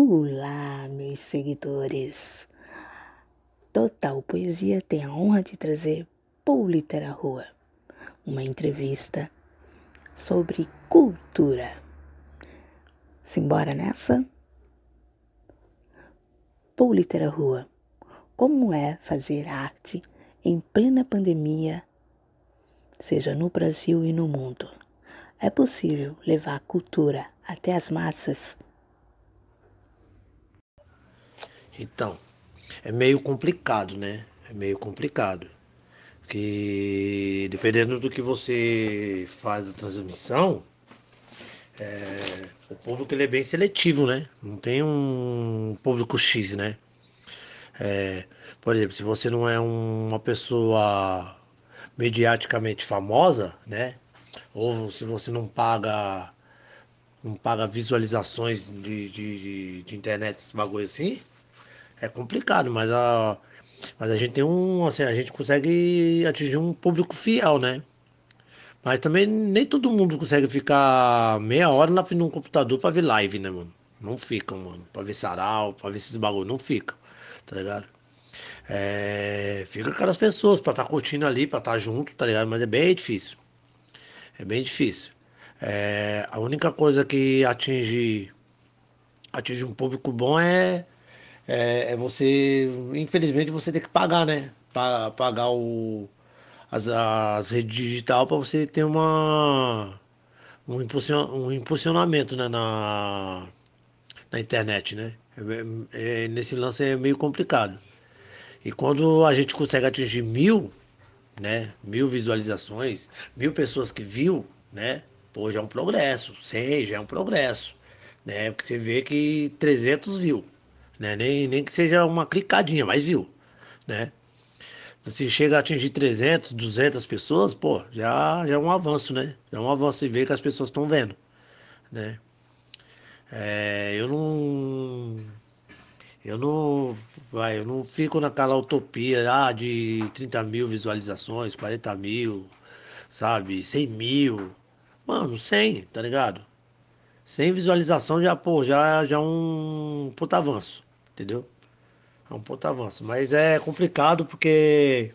Olá, meus seguidores! Total Poesia tem a honra de trazer Litera Rua, uma entrevista sobre cultura. Simbora nessa? Litera Rua, como é fazer arte em plena pandemia, seja no Brasil e no mundo? É possível levar cultura até as massas? Então, é meio complicado, né? É meio complicado. Porque dependendo do que você faz a transmissão, é, o público ele é bem seletivo, né? Não tem um público X, né? É, por exemplo, se você não é uma pessoa mediaticamente famosa, né? Ou se você não paga não paga visualizações de, de, de, de internet, esse bagulho assim, é complicado, mas a, mas a gente tem um, assim, a gente consegue atingir um público fiel, né? Mas também nem todo mundo consegue ficar meia hora na frente de um computador pra ver live, né, mano? Não fica, mano. Pra ver sarau, pra ver esses bagulho, não fica, tá ligado? É, fica aquelas pessoas pra estar tá curtindo ali, pra estar tá junto, tá ligado? Mas é bem difícil. É bem difícil. É, a única coisa que atinge, atinge um público bom é é, é você, infelizmente, você tem que pagar, né? Pagar o, as, as redes digital para você ter uma um, impulsion, um impulsionamento né, na, na internet, né? É, é, nesse lance é meio complicado. E quando a gente consegue atingir mil, né? Mil visualizações, mil pessoas que viu, né? Pô, já é um progresso. 100 já é um progresso, né? Porque você vê que 300 viu né? Nem, nem que seja uma clicadinha, mas viu, né? Se chega a atingir 300, 200 pessoas, pô, já, já é um avanço, né? Já é um avanço e ver que as pessoas estão vendo, né? É, eu não. Eu não. Vai, eu não fico naquela utopia ah, de 30 mil visualizações, 40 mil, sabe? 100 mil. Mano, 100, tá ligado? 100 visualização já, pô, já, já é um puta avanço entendeu? É um ponto avanço. Mas é complicado porque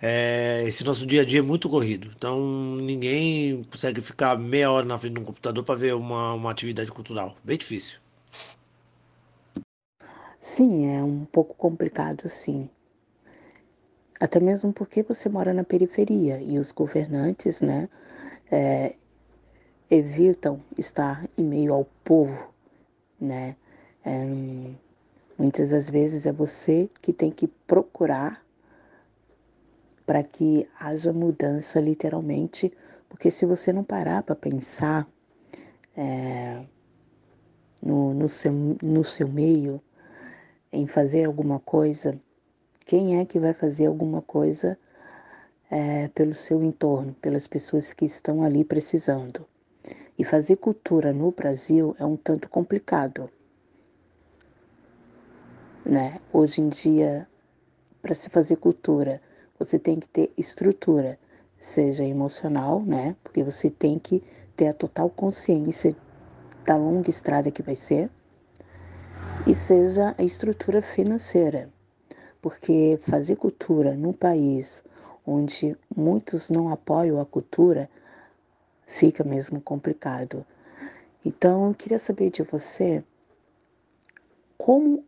é, esse nosso dia a dia é muito corrido. Então ninguém consegue ficar meia hora na frente de um computador para ver uma, uma atividade cultural. Bem difícil. Sim, é um pouco complicado, sim. Até mesmo porque você mora na periferia e os governantes, né, é, evitam estar em meio ao povo, né? É, Muitas das vezes é você que tem que procurar para que haja mudança, literalmente, porque se você não parar para pensar é, no, no, seu, no seu meio, em fazer alguma coisa, quem é que vai fazer alguma coisa é, pelo seu entorno, pelas pessoas que estão ali precisando? E fazer cultura no Brasil é um tanto complicado né? Hoje em dia, para se fazer cultura, você tem que ter estrutura, seja emocional, né? Porque você tem que ter a total consciência da longa estrada que vai ser, e seja a estrutura financeira, porque fazer cultura num país onde muitos não apoiam a cultura fica mesmo complicado. Então, eu queria saber de você como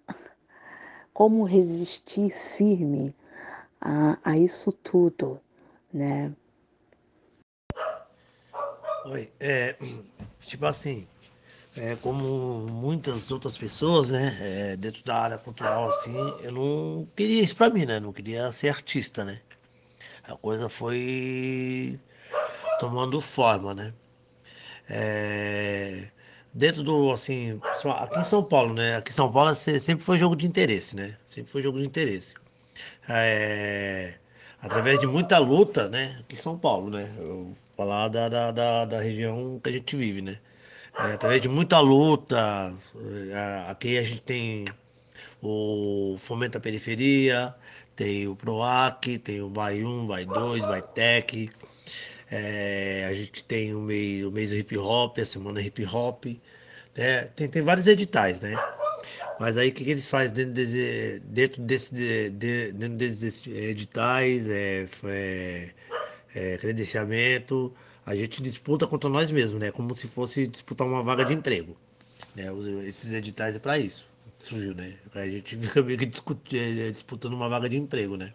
como resistir firme a, a isso tudo, né? Oi, é, tipo assim, é, como muitas outras pessoas, né, é, dentro da área cultural, assim, eu não queria isso pra mim, né, não queria ser artista, né. A coisa foi tomando forma, né. É, dentro do, assim, aqui em São Paulo, né? Aqui em São Paulo sempre foi jogo de interesse, né? Sempre foi jogo de interesse. É, através de muita luta, né? Aqui em São Paulo, né? Eu falar da, da, da, da região que a gente vive, né? É, através de muita luta, é, aqui a gente tem o Fomenta Periferia, tem o PROAC, tem o BAI 1, BAI 2, BAI Tech, é, a gente tem o mês, o mês hip hop, a semana hip hop, É, tem, tem vários editais, né? Mas aí o que, que eles fazem dentro desse, dentro desse, de, dentro desses editais, é, é, é, credenciamento, a gente disputa contra nós mesmos, né? Como se fosse disputar uma vaga de emprego. Né? Esses editais é para isso. Surgiu, né? A gente fica meio que é, disputando uma vaga de emprego, né?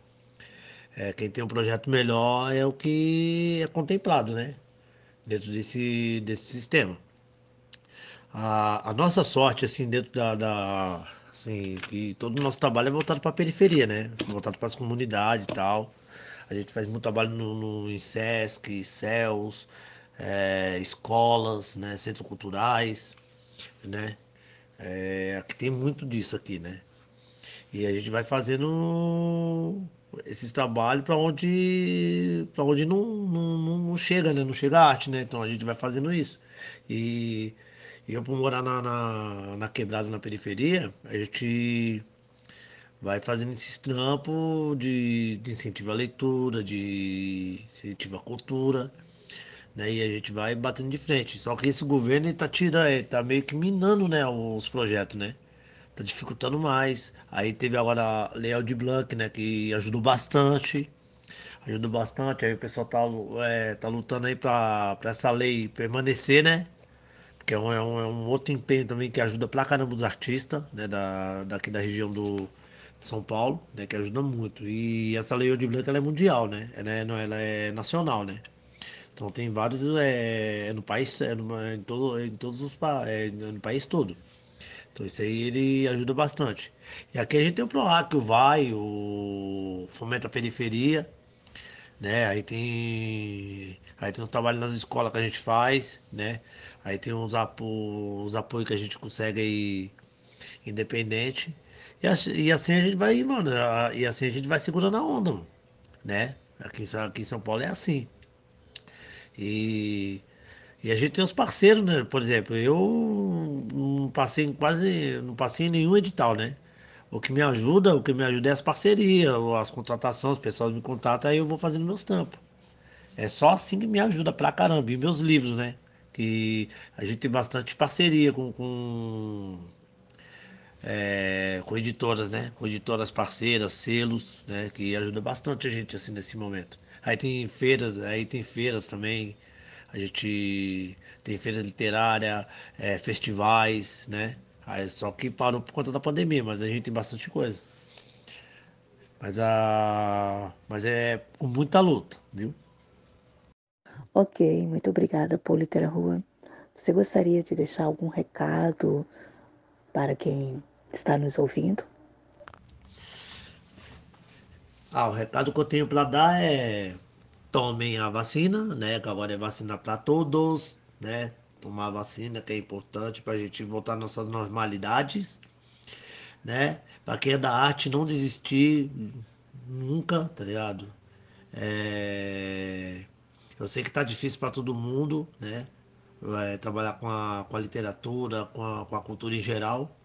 É, quem tem um projeto melhor é o que é contemplado, né? Dentro desse, desse sistema. A, a nossa sorte, assim, dentro da, da assim, que todo o nosso trabalho é voltado para a periferia, né? Voltado para as comunidades e tal. A gente faz muito trabalho no, no em Sesc, CELS, é, escolas, né, centros culturais, né? É, aqui tem muito disso aqui, né? E a gente vai fazendo esses trabalhos para onde para onde não, não, não, chega, né? Não chega arte, né? Então a gente vai fazendo isso. E, eu por morar na, na, na quebrada na periferia, a gente vai fazendo esses trampos de, de incentivo à leitura, de incentivo à cultura, né? E a gente vai batendo de frente. Só que esse governo está tirando, ele tá meio que minando, né, os projetos, né? Tá dificultando mais. Aí teve agora a Lei de Blanc, né, que ajudou bastante. Ajudou bastante. Aí o pessoal tá, é, tá lutando aí para essa lei permanecer, né? Que é um, é, um, é um outro empenho também que ajuda pra caramba os artistas, né, da, daqui da região do, são Paulo, né, que ajuda muito. E essa lei de Blanc ela é mundial, né? Ela é, não, ela é nacional, né? Então tem vários é, é no país, é no, em, todo, em todos os é, no país todo. Então isso aí ele ajuda bastante. E aqui a gente tem o PROAC, o VAI, o Fomenta a Periferia, né? Aí tem aí tem um trabalho nas escolas que a gente faz, né? Aí tem os, apo, os apoios que a gente consegue aí independente. E, assim a gente vai, mano, e assim a gente vai segurando a onda, né? Aqui, aqui em São Paulo é assim. E, e a gente tem os parceiros, né? Por exemplo, eu não passei em quase, não passei em nenhum edital, né? O que me ajuda, o que me ajuda é as parcerias, as contratações, o pessoal me contata, aí eu vou fazendo meus trampos. É só assim que me ajuda pra caramba. E meus livros, né? Que a gente tem bastante parceria com, com é, com editoras, né? Com editoras parceiras, selos, né? Que ajuda bastante a gente assim nesse momento. Aí tem feiras, aí tem feiras também. A gente tem feira literária, é, festivais, né? Aí, só que parou por conta da pandemia, mas a gente tem bastante coisa. Mas, a... mas é com muita luta, viu? Ok, muito obrigada, Politera Rua. Você gostaria de deixar algum recado para quem está nos ouvindo? Ah, o recado que eu tenho para dar é tomem a vacina, né? Que agora é vacina para todos, né? Tomar vacina que é importante para a gente voltar nossas normalidades, né? Para quem é da arte, não desistir nunca, tá ligado? É... Eu sei que tá difícil para todo mundo, né? Vai trabalhar com a, com a literatura, com a, com a cultura em geral,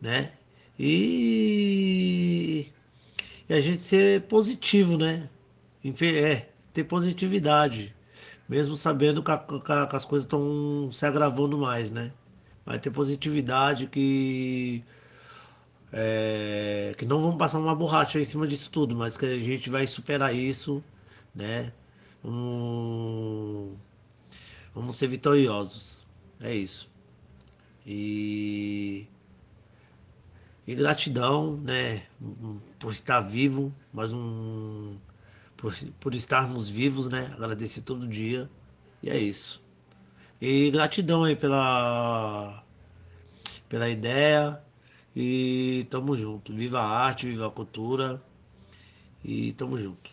né? E, e a gente ser positivo, né? É, ter positividade, mesmo sabendo que, a, que as coisas estão se agravando mais, né? Vai ter positividade que é, que não vamos passar uma borracha em cima disso tudo, mas que a gente vai superar isso, né? Um, vamos ser vitoriosos, é isso. E e gratidão, né, por estar vivo, mais um por, por estarmos vivos, né? Agradecer todo dia. E é isso. E gratidão aí pela pela ideia e tamo junto. Viva a arte, viva a cultura e tamo junto.